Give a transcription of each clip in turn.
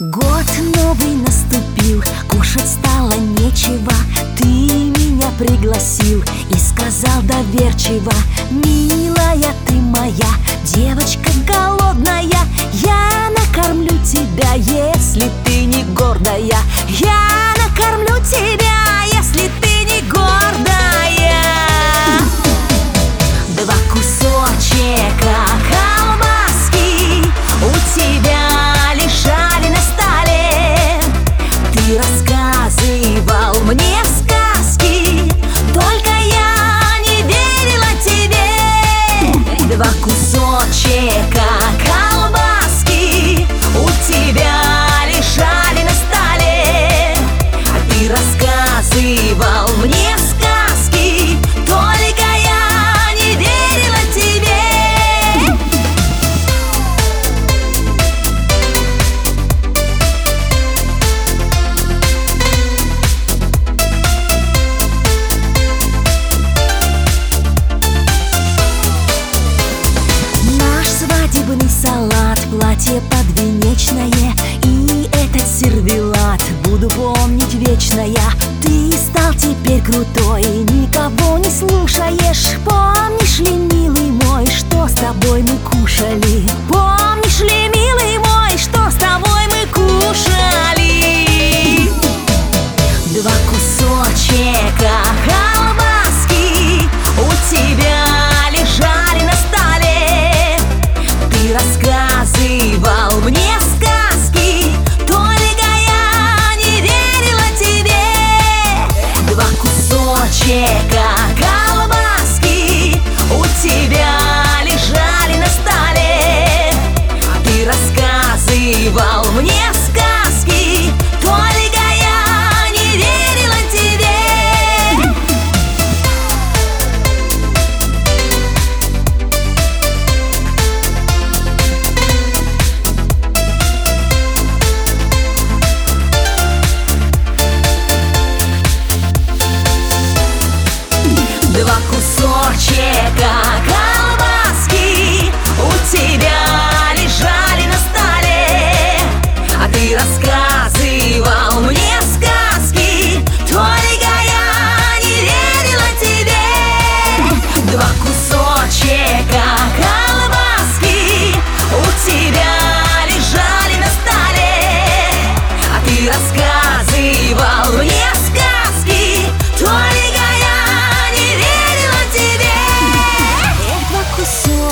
Год новый наступил, кушать стало нечего. Ты меня пригласил и сказал доверчиво. Милая ты моя, девочка голодная Я накормлю тебя, тобой мы кушали. Помню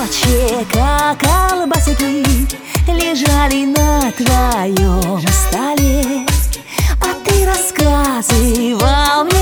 ночи, как колбасики, лежали на твоем столе, а ты рассказывал мне.